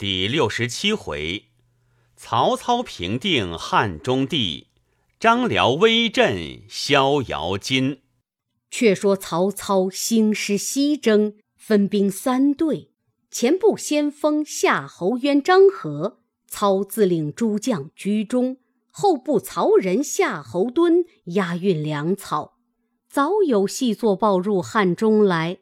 第六十七回，曹操平定汉中地，张辽威震逍遥津。却说曹操兴师西征，分兵三队，前部先锋夏侯渊、张合，操自领诸将居中；后部曹仁、夏侯惇押运粮草。早有细作报入汉中来。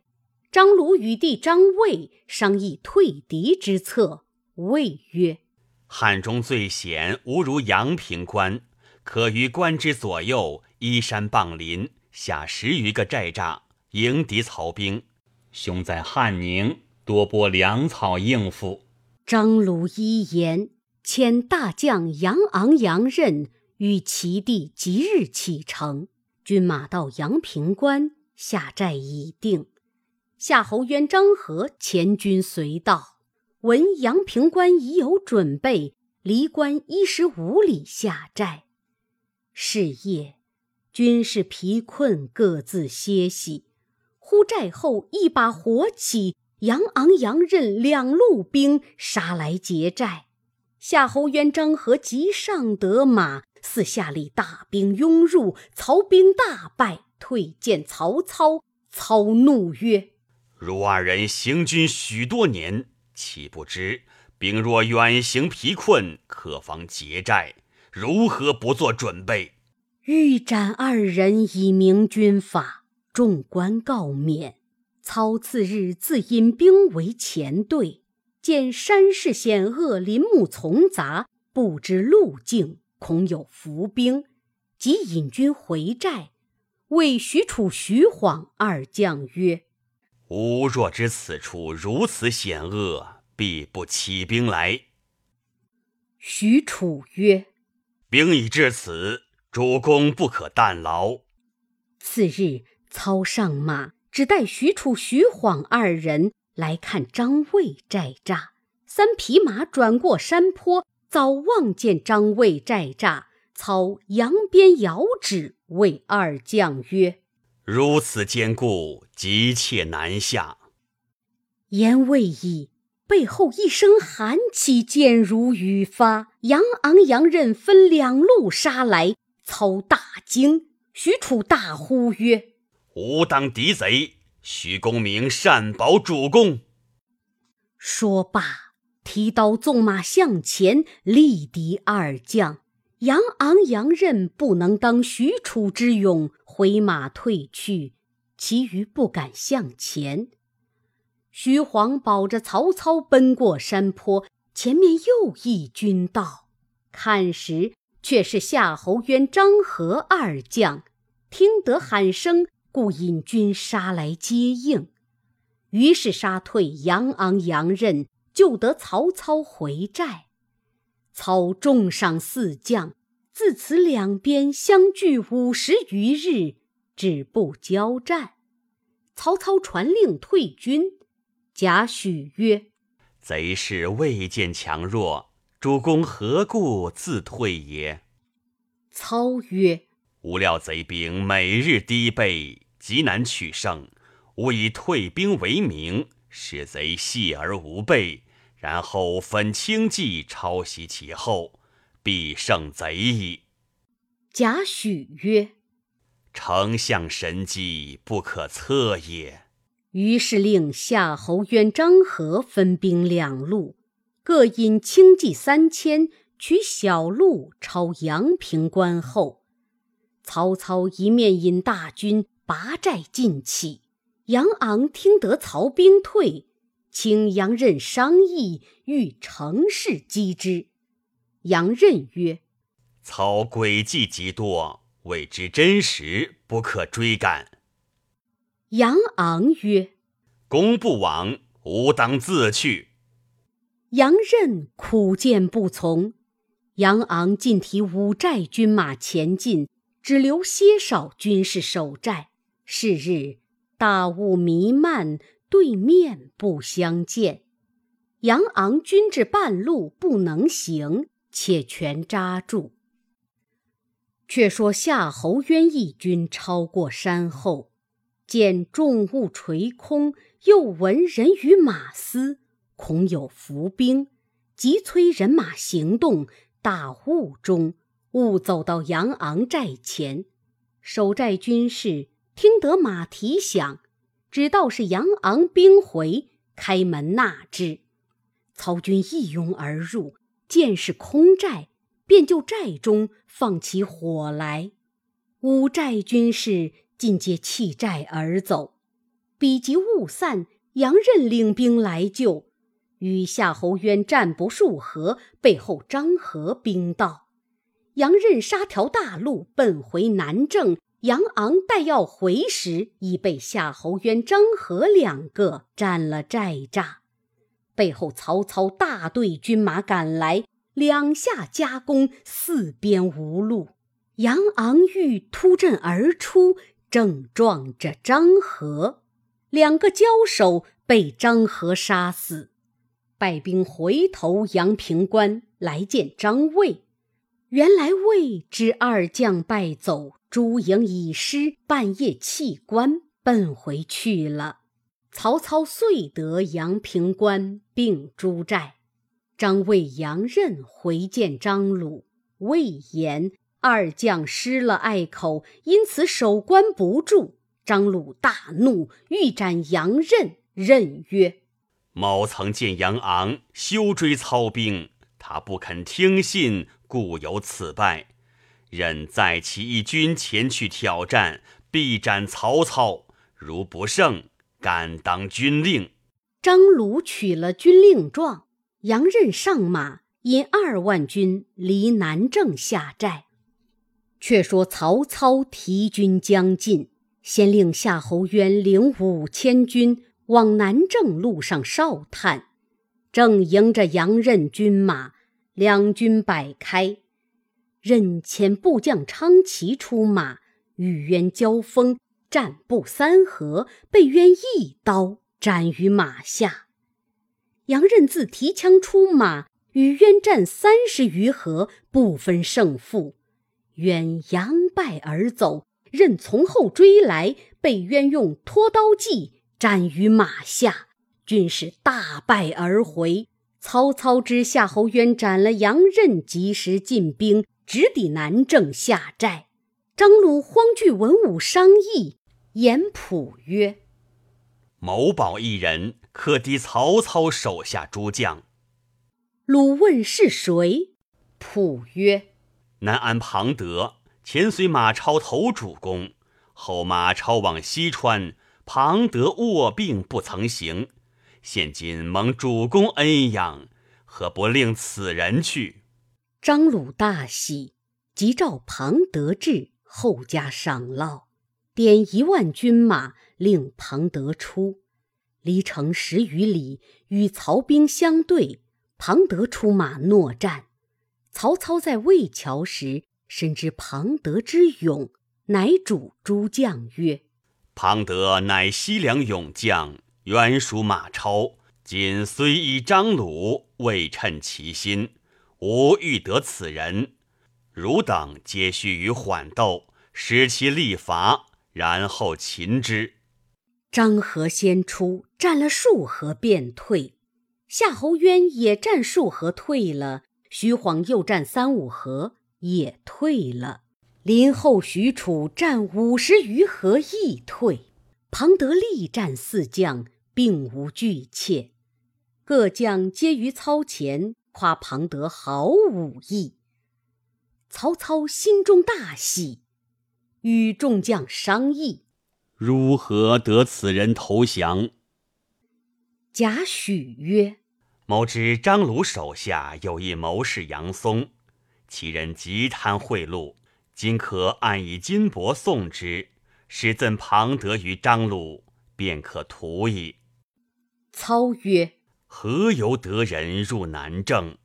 张鲁与弟张卫商议退敌之策。谓曰：“汉中最险无如阳平关，可于关之左右依山傍林，下十余个寨栅，迎敌曹兵。兄在汉宁，多拨粮草应付。”张鲁一言，遣大将杨昂、杨任与其弟即日启程，军马到阳平关下寨已定。夏侯渊、张合前军随到。闻阳平关已有准备，离关一十五里下寨。是夜，军士疲困，各自歇息。忽寨后一把火起，杨昂、杨任两路兵杀来劫寨。夏侯渊、张合急上得马，四下里大兵拥入，曹兵大败，退见曹操。操怒曰：“汝二人行军许多年。”岂不知兵若远行疲困，可防劫寨，如何不做准备？欲斩二人以明军法。众官告免。操次日自引兵为前队，见山势险恶，林木丛杂，不知路径，恐有伏兵，即引军回寨。谓许褚、徐晃二将曰。吾若知此处如此险恶，必不起兵来。许褚曰：“兵已至此，主公不可怠劳。”次日，操上马，只带许褚、徐晃二人来看张卫寨栅。三匹马转过山坡，早望见张卫寨栅。操扬鞭遥指，谓二将曰。如此坚固，急切难下。言未已，背后一声寒气，箭如雨发。杨昂、杨任分两路杀来。操大惊，许褚大呼曰：“吾当敌贼，徐公明善保主公。”说罢，提刀纵马向前，力敌二将。杨昂、杨任不能当许褚之勇。回马退去，其余不敢向前。徐晃保着曹操奔过山坡，前面又一军到，看时却是夏侯渊、张合二将。听得喊声，故引军杀来接应，于是杀退杨昂、杨任，救得曹操回寨。操重赏四将。自此两边相距五十余日，止不交战。曹操传令退军。贾诩曰：“贼势未见强弱，主公何故自退也？”操曰：“吾料贼兵每日低备，极难取胜。吾以退兵为名，使贼懈而无备，然后分轻骑抄袭其后。”必胜贼矣。贾诩曰：“丞相神机不可测也。”于是令夏侯渊、张合分兵两路，各引轻骑三千，取小路抄阳平关后。曹操一面引大军拔寨进起。杨昂听得曹兵退，请杨任商议，欲乘势击之。杨任曰：“操诡计极多，未知真实，不可追赶。”杨昂曰：“公不往，吾当自去。”杨任苦谏不从。杨昂尽提五寨军马前进，只留些少军士守寨。是日，大雾弥漫，对面不相见。杨昂军至半路，不能行。且全扎住。却说夏侯渊一军超过山后，见重物垂空，又闻人语马嘶，恐有伏兵，急催人马行动。大雾中，误走到杨昂寨前，守寨军士听得马蹄响，只道是杨昂兵回，开门纳之。曹军一拥而入，见是空寨，便就寨中放起火来。五寨军士尽皆弃寨而走。彼及雾散，杨任领兵来救。与夏侯渊战不数合，背后张合兵到，杨任杀条大路奔回南郑。杨昂待要回时，已被夏侯渊、张合两个占了寨栅。背后曹操大队军马赶来，两下夹攻，四边无路。杨昂欲突阵而出，正撞着张合，两个交手，被张合杀死。败兵回头杨平关来见张卫，原来魏知二将败走，诸营已失，半夜弃关奔回去了。曹操遂得阳平关并诸寨。张魏、杨任回见张鲁，魏延二将失了隘口，因此守关不住。张鲁大怒，欲斩杨任。任曰。某曾见杨昂休追操兵，他不肯听信，故有此败。任再起一军前去挑战，必斩曹操。如不胜，敢当军令。张鲁取了军令状，杨任上马，引二万军离南郑下寨。却说曹操提军将近，先令夏侯渊领五千军。往南郑路上哨探，正迎着杨任军马，两军摆开。任遣部将昌齐出马，与渊交锋，战不三合，被渊一刀斩于马下。杨任自提枪出马，与渊战三十余合，不分胜负。渊扬败而走，任从后追来，被渊用拖刀计。斩于马下，军士大败而回。曹操知夏侯渊斩了杨任，及时进兵，直抵南郑下寨。张鲁慌惧文武商议，言普曰：“某保一人，可敌曹操手下诸将。”鲁问是谁，普曰：“南安庞德，前随马超投主公，后马超往西川。”庞德卧病不曾行，现今蒙主公恩养，何不令此人去？张鲁大喜，即召庞德至，后加赏烙，点一万军马，令庞德出。离城十余里，与曹兵相对，庞德出马搦战。曹操在魏桥时，深知庞德之勇，乃主诸将曰。庞德乃西凉勇将，原属马超。今虽以张鲁，未称其心。吾欲得此人，汝等皆须与缓斗，使其力伐，然后擒之。张合先出，战了数合便退。夏侯渊也战数合退了。徐晃又战三五合，也退了。林后、许褚战五十余合，亦退。庞德力战四将，并无惧怯。各将皆于操前夸庞德好武艺。曹操心中大喜，与众将商议，如何得此人投降？贾诩曰：“某知张鲁手下有一谋士杨松，其人极贪贿赂。”今可暗以金帛送之，使赠庞德于张鲁，便可图矣。操曰：“何由得人入南郑？”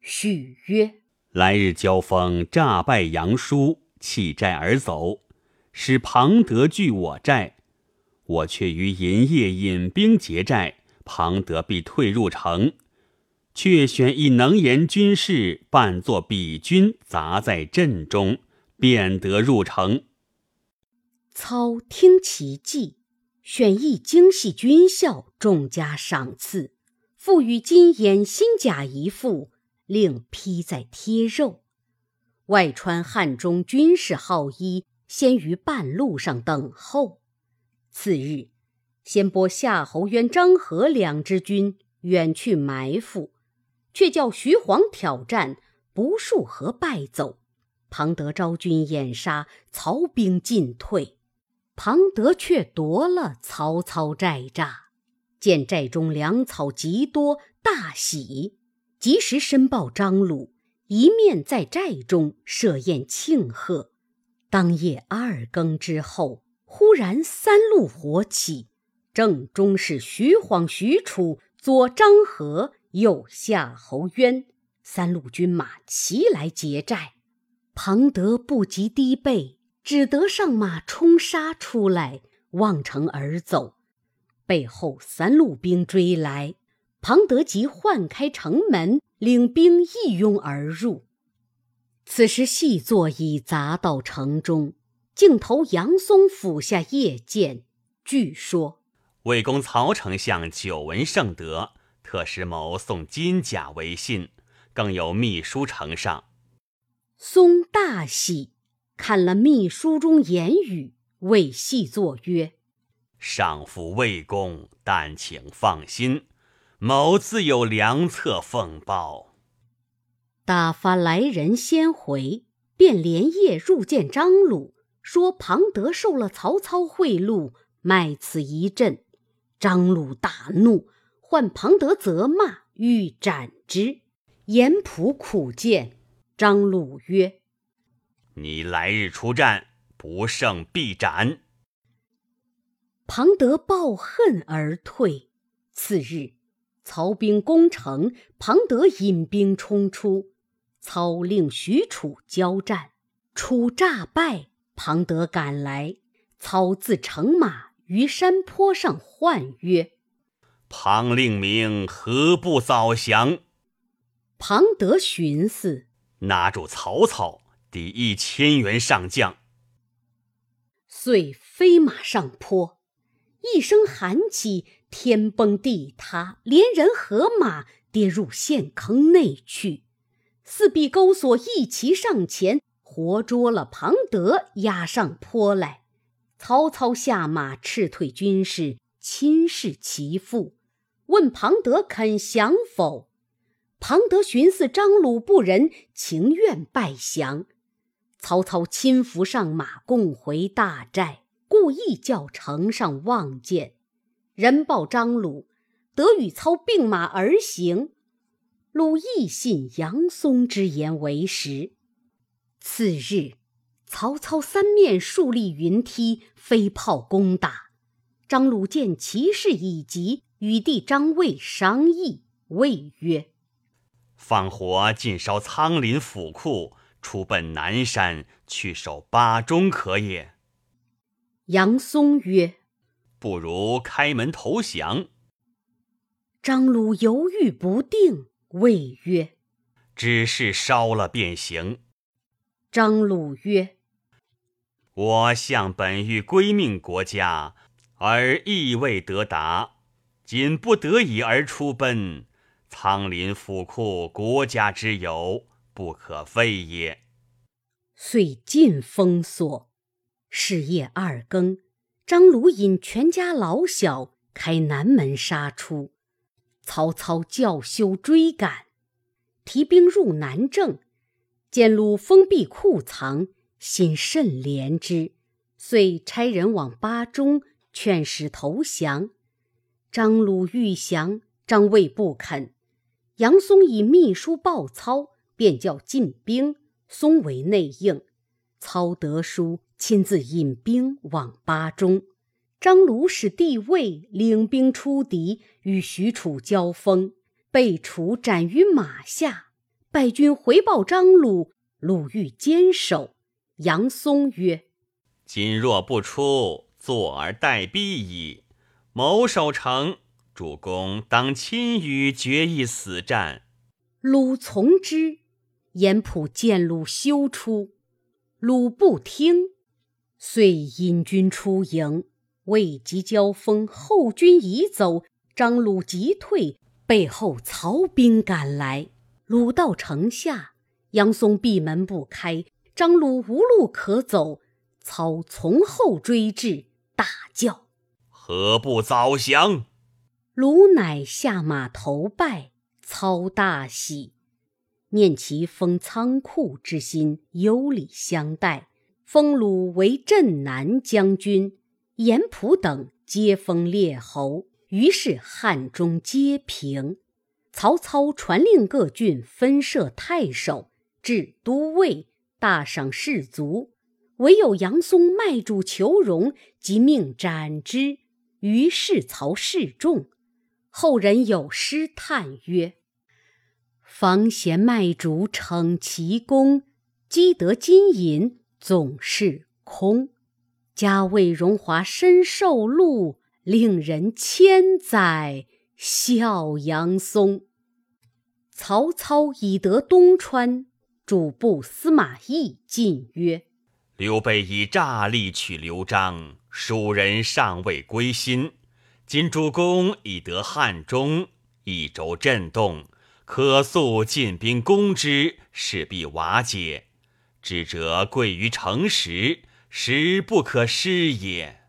许曰：“来日交锋，诈败杨叔，弃寨而走，使庞德据我寨。我却于银夜引兵劫寨，庞德必退入城。却选一能言军士，扮作比军，杂在阵中。”便得入城。操听其计，选一精细军校，重加赏赐，赋予金眼新甲一副，另披在贴肉。外穿汉中军事号衣，先于半路上等候。次日，先拨夏侯渊、张合两支军远去埋伏，却叫徐晃挑战，不数合败走。庞德招军掩杀，曹兵进退。庞德却夺了曹操寨栅，见寨中粮草极多，大喜，及时申报张鲁。一面在寨中设宴庆贺，当夜二更之后，忽然三路火起，正中是徐晃、许褚，左张合，右夏侯渊，三路军马齐来劫寨。庞德不及低背，只得上马冲杀出来，望城而走。背后三路兵追来。庞德即唤开城门，领兵一拥而入。此时细作已砸到城中，径投杨松府下夜见。据说魏公曹丞相久闻圣德，特使某送金甲为信，更有密书呈上。松大喜，看了密书中言语，谓细作曰：“上父魏公，但请放心。”某自有良策奉报。打发来人先回，便连夜入见张鲁，说庞德受了曹操贿赂，卖此一阵。张鲁大怒，唤庞德责骂，欲斩之。严普苦谏，张鲁曰：“你来日出战，不胜必斩。”庞德抱恨而退。次日。曹兵攻城，庞德引兵冲出，操令许褚交战，楚诈败，庞德赶来，操自乘马于山坡上唤曰：“庞令明何不早降？”庞德寻思，拿住曹操，抵一千员上将，遂飞马上坡，一声喊起。天崩地塌，连人和马跌入陷坑内去。四壁钩索一齐上前，活捉了庞德，押上坡来。曹操下马，斥退军士，亲视其父，问庞德肯降否？庞德寻思张鲁不仁，情愿拜降。曹操亲扶上马，共回大寨，故意叫城上望见。人报张鲁，得与操并马而行。鲁亦信杨松之言为实。次日，曹操三面竖立云梯，飞炮攻打。张鲁见其势已急，与弟张卫商议，谓曰：“放火尽烧仓林府库，出奔南山，去守巴中，可也？”杨松曰。不如开门投降。张鲁犹豫不定，谓曰：“只是烧了便行。”张鲁曰：“我向本欲归命国家，而亦未得达，仅不得已而出奔。仓廪府库，国家之有，不可废也。”遂尽封锁。是夜二更。张鲁引全家老小开南门杀出，曹操叫休追赶，提兵入南郑，见鲁封闭库藏，心甚怜之，遂差人往巴中劝使投降。张鲁欲降，张卫不肯。杨松以密书报操，便叫进兵，松为内应。操得书。亲自引兵往巴中，张鲁使弟卫领兵出敌，与许褚交锋，被楚斩于马下。败军回报张鲁，鲁欲坚守。杨松曰：“今若不出，坐而待毙矣。某守城，主公当亲与决一死战。”鲁从之。严普见鲁休出，鲁不听。遂引军出营，未及交锋，后军已走。张鲁急退，背后曹兵赶来，鲁到城下，杨松闭门不开，张鲁无路可走。操从后追至，大叫：“何不早降？”鲁乃下马投拜，操大喜，念其封仓库之心，有礼相待，封鲁为镇南将军，严普等皆封列侯。于是汉中皆平。曹操传令各郡分设太守，置都尉，大赏士卒。唯有杨松卖主求荣，即命斩之。于是曹示众。后人有诗叹曰：“方贤卖主逞奇功，积得金银总是空。家为荣华身受禄，令人千载笑杨松。”曹操已得东川，主簿司马懿进曰。刘备以诈力取刘璋，蜀人尚未归心。今主公已得汉中，益州震动，可速进兵攻之，势必瓦解。智者贵于诚实，实不可失也。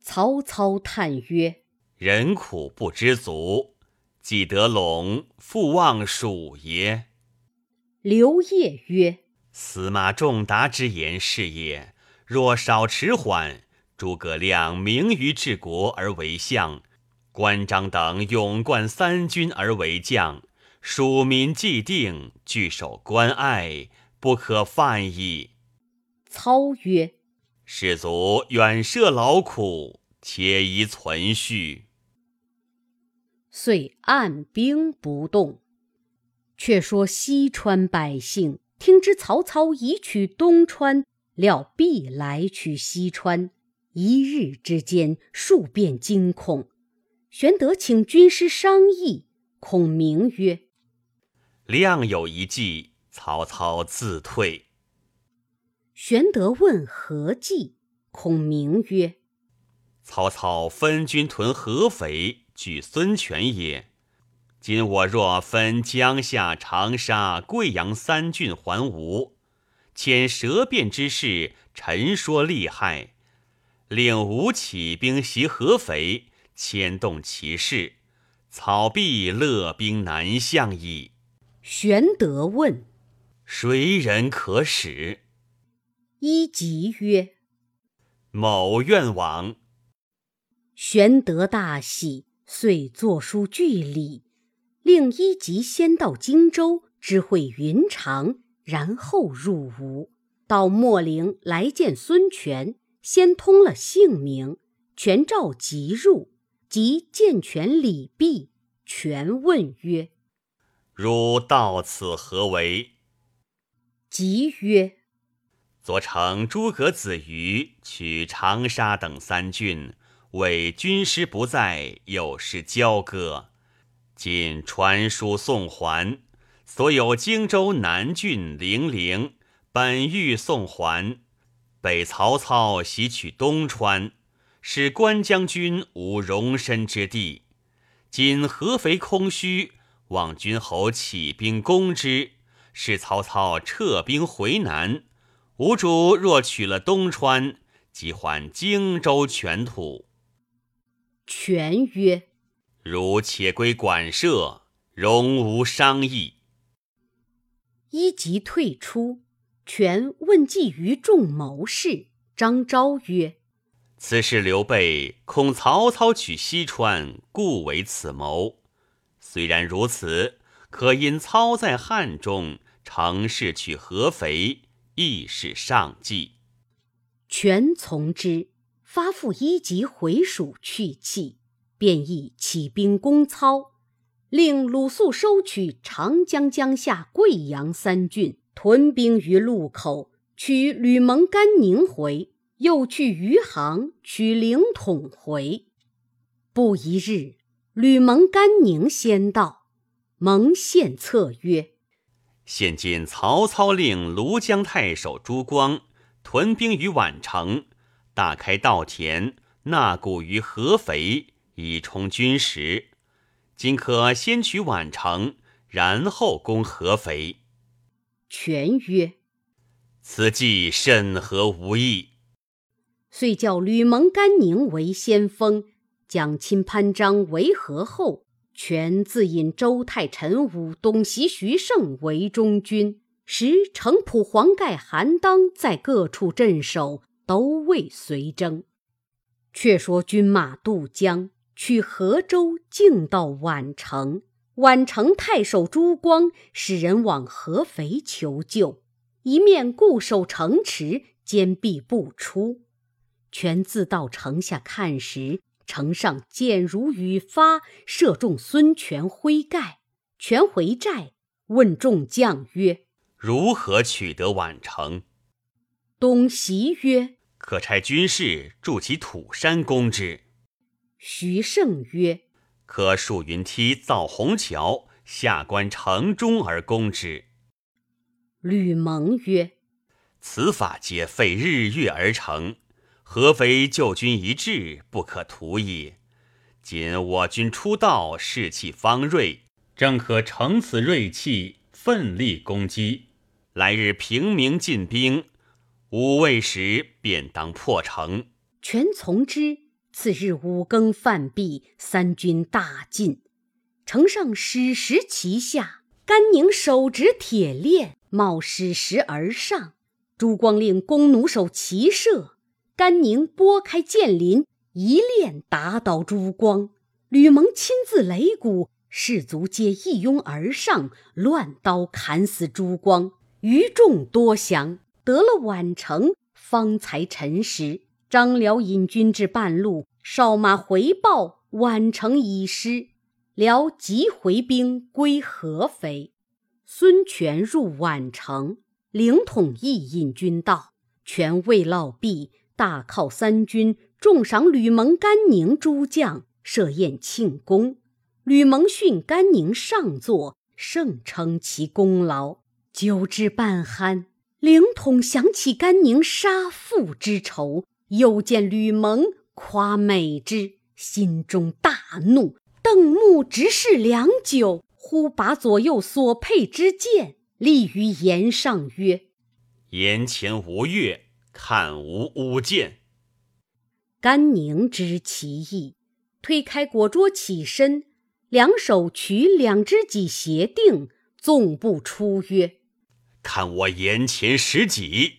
曹操叹曰：“人苦不知足，既得陇，复望蜀也。”刘烨曰。司马仲达之言是也。若少迟缓，诸葛亮明于治国而为相，关张等勇冠三军而为将，蜀民既定，据守关隘，不可犯矣。操曰：“士卒远涉劳苦，且宜存续。”遂按兵不动。却说西川百姓。听知曹操已取东川，料必来取西川。一日之间，数变惊恐。玄德请军师商议，孔明曰：“亮有一计，曹操自退。”玄德问何计，孔明曰：“曹操分军屯合肥，据孙权也。”今我若分江夏、长沙、贵阳三郡还吴，遣舌辩之士陈说利害，令吴起兵袭合肥，牵动其势，曹必勒兵南向矣。玄德问：“谁人可使？”一吉曰：“某愿往。”玄德大喜，遂作书据礼。令一级先到荆州知会云长，然后入吴。到秣陵来见孙权，先通了姓名。权召即入，即见权礼毕。权问曰：“汝到此何为？”即曰：“左丞诸葛子瑜取长沙等三郡，为军师不在，有失交割。”今传书送还，所有荆州南郡零陵，本欲送还。北曹操袭取东川，使关将军无容身之地。今合肥空虚，望君侯起兵攻之，使曹操撤兵回南。吴主若取了东川，即还荆州全土。权曰。如且归馆舍，容无商议。一即退出，权问计于众谋士。张昭曰：“此事刘备恐曹操取西川，故为此谋。虽然如此，可因操在汉中，乘势取合肥，亦是上计。”权从之，发付一级回蜀去气。便意起兵攻操，令鲁肃收取长江江夏、贵阳三郡，屯兵于路口，取吕蒙、甘宁回；又去余杭，取凌统回。不一日，吕蒙、甘宁先到，蒙献策曰：“现今曹操令庐江太守朱光屯兵于宛城，大开稻田，纳谷于合肥。”以充军食，今可先取宛城，然后攻合肥。”权曰：“此计甚合吾意。”遂叫吕蒙、甘宁为先锋，将钦潘璋为合后，权自引周泰、陈武、董袭徐盛为中军，使程普、黄盖、韩当在各处镇守，都未随征。却说军马渡江，取河州，径到宛城。宛城太守朱光使人往合肥求救，一面固守城池，坚壁不出。权自到城下看时，城上箭如雨发，射中孙权麾盖。权回寨，问众将曰：“如何取得宛城？”东袭曰：可差军士筑起土山攻之。徐盛曰：“可竖云梯造虹桥，下关城中而攻之。”吕蒙曰：“此法皆费日月而成，合肥救军一至，不可图也。今我军出道，士气方锐，正可乘此锐气，奋力攻击。来日平明进兵。”午未时便当破城，权从之。次日五更饭毕，三军大进，城上矢石齐下。甘宁手执铁链，冒矢石而上。朱光令弓弩手齐射，甘宁拨开箭林，一链打倒朱光。吕蒙亲自擂鼓，士卒皆一拥而上，乱刀砍死朱光，余众多降。得了宛城，方才陈时。张辽引军至半路，哨马回报宛城已失。辽即回兵归合肥。孙权入宛城，凌统亦引军到。权未落毕，大犒三军，重赏吕蒙、甘宁诸将，设宴庆功。吕蒙训甘宁上座，盛称其功劳。酒至半酣。凌统想起甘宁杀父之仇，又见吕蒙夸美之，心中大怒，瞪目直视良久，忽拔左右所佩之剑，立于檐上曰：“檐前无月，看吾舞剑。”甘宁知其意，推开果桌起身，两手取两只戟斜定，纵步出曰。看我眼前十戟。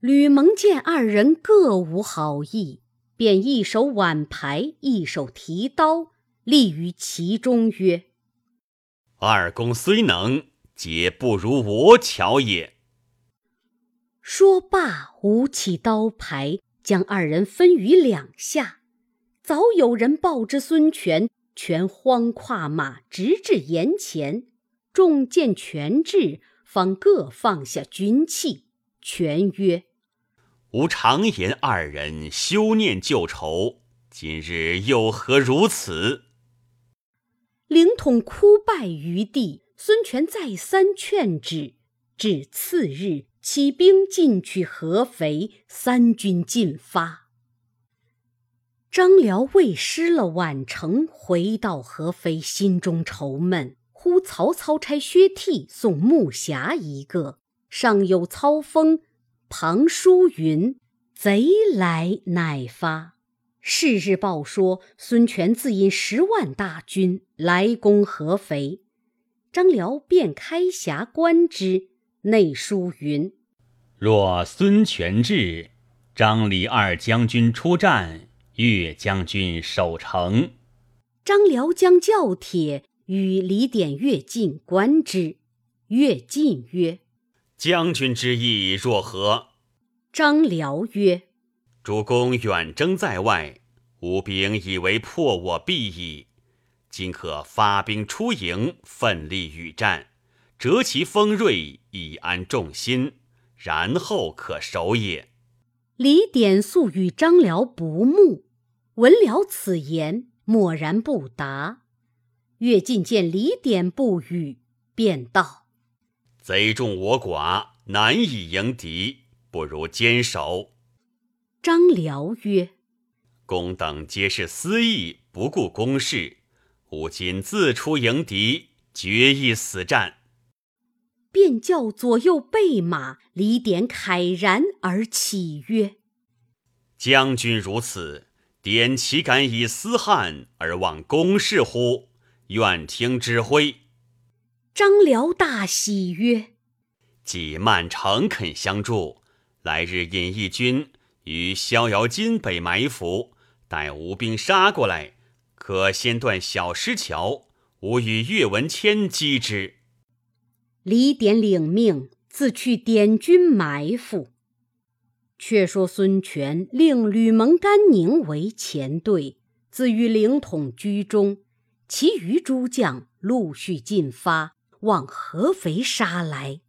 吕蒙见二人各无好意，便一手挽牌，一手提刀，立于其中，曰：“二公虽能，皆不如我巧也。”说罢，舞起刀牌，将二人分于两下。早有人报之孙权，权慌跨马，直至岩前，众见权至。方各放下军器，权曰：“吾常言二人休念旧仇，今日又何如此？”凌统哭拜于地。孙权再三劝止，至次日起兵进取合肥，三军进发。张辽未失了宛城，回到合肥，心中愁闷。呼曹操差薛悌送木匣一个，上有操封，旁书云：“贼来乃发。”是日报说孙权自引十万大军来攻合肥，张辽便开匣观之，内书云：“若孙权至，张李二将军出战，岳将军守城。”张辽将教帖。与李典、乐进观之。乐进曰：“将军之意若何？”张辽曰：“主公远征在外，吾兵以为破我必矣。今可发兵出营，奋力与战，折其锋锐，以安众心，然后可守也。”李典素与张辽不睦，闻了此言，默然不答。乐进见李典不语，便道：“贼众我寡，难以迎敌，不如坚守。”张辽曰：“公等皆是私意，不顾公事。吾今自出迎敌，决一死战。”便叫左右备马，李典慨然而起曰：“将军如此，典岂敢以私汉而忘公事乎？愿听指挥。”张辽大喜曰：“既曼诚恳相助，来日引义军于逍遥津北埋伏，待吴兵杀过来，可先断小石桥，吾与岳文谦击之。”李典领命，自去点军埋伏。却说孙权令吕蒙、甘宁为前队，自与凌统居中，其余诸将陆续进发，往合肥杀来。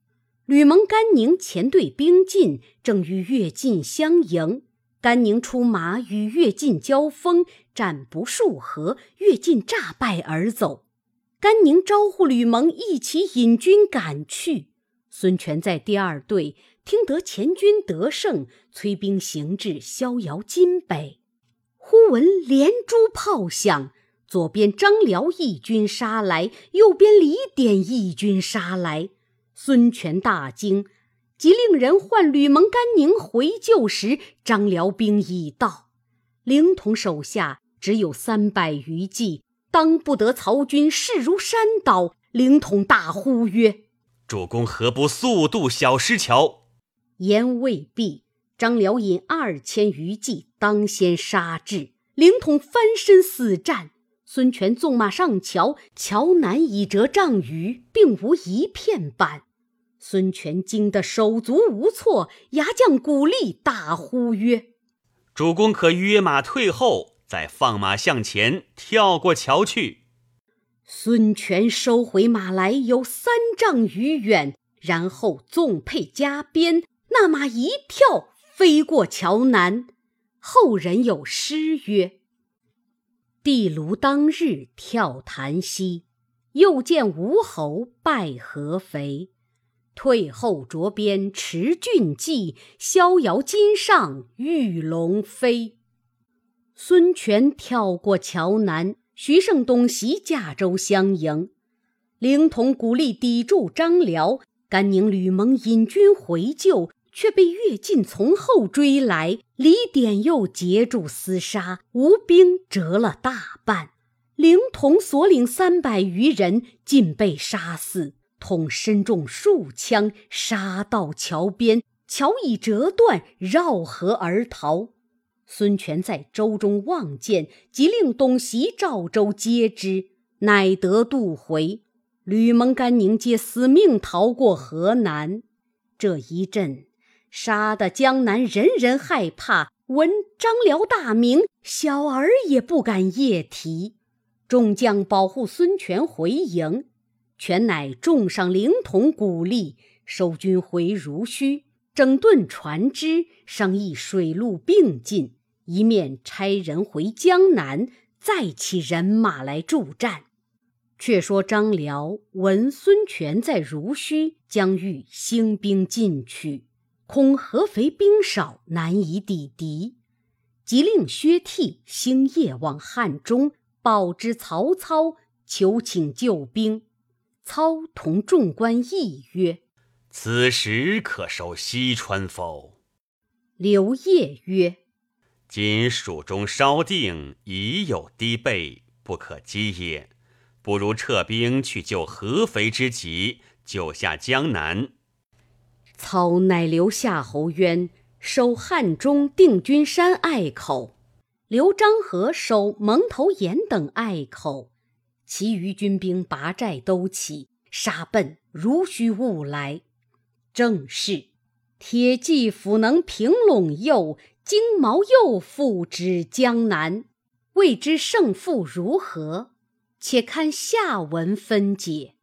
吕蒙、甘宁前队兵进，正与乐进相迎。甘宁出马与乐进交锋，战不数合，乐进诈败而走。甘宁招呼吕蒙一起引军赶去。孙权在第二队听得前军得胜，催兵行至逍遥津北。忽闻连珠炮响，左边张辽义军杀来，右边李典义军杀来。孙权大惊，即令人唤吕蒙、甘宁回救时，张辽兵已到，凌统手下只有三百余骑。当不得曹军势如山倒，凌统大呼曰：“主公何不速渡小石桥？”言未毕，张辽引二千余骑当先杀至，凌统翻身死战。孙权纵马上桥，桥南已折丈余，并无一片板。孙权惊得手足无措，牙将鼓励大呼曰：“主公可约马退后。”再放马向前，跳过桥去。孙权收回马来有三丈余远，然后纵辔加鞭，那马一跳飞过桥南。后人有诗曰：“壁炉当日跳檀溪，又见吴侯拜合肥。退后着鞭持骏骑，逍遥津上玉龙飞。”孙权跳过桥南，徐盛、东袭驾舟相迎。凌统鼓励抵住张辽，甘宁、吕蒙引军回救，却被乐进从后追来。李典又截住厮杀，吴兵折了大半。凌统所领三百余人尽被杀死，统身中数枪，杀到桥边，桥已折断，绕河而逃。孙权在舟中望见，即令东袭赵州皆知，乃得渡回。吕蒙、甘宁皆死命逃过河南。这一阵，杀得江南人人害怕。闻张辽大名，小儿也不敢夜啼。众将保护孙权回营，权乃重赏灵统鼓励，收军回如须。整顿船只，商议水陆并进，一面差人回江南，再起人马来助战。却说张辽闻孙权在濡须，将欲兴兵进取，恐合肥兵少，难以抵敌，即令薛悌星夜往汉中报知曹操，求请救兵。操同众官议曰。此时可收西川否？刘烨曰：“今蜀中稍定，已有低备，不可击也。不如撤兵去救合肥之急，救下江南。”操乃留夏侯渊守汉中定军山隘口，留张合守蒙头岩等隘口，其余军兵拔寨都起，杀奔如须勿来。正是，铁骑斧能平陇右，金毛又复之江南。未知胜负如何？且看下文分解。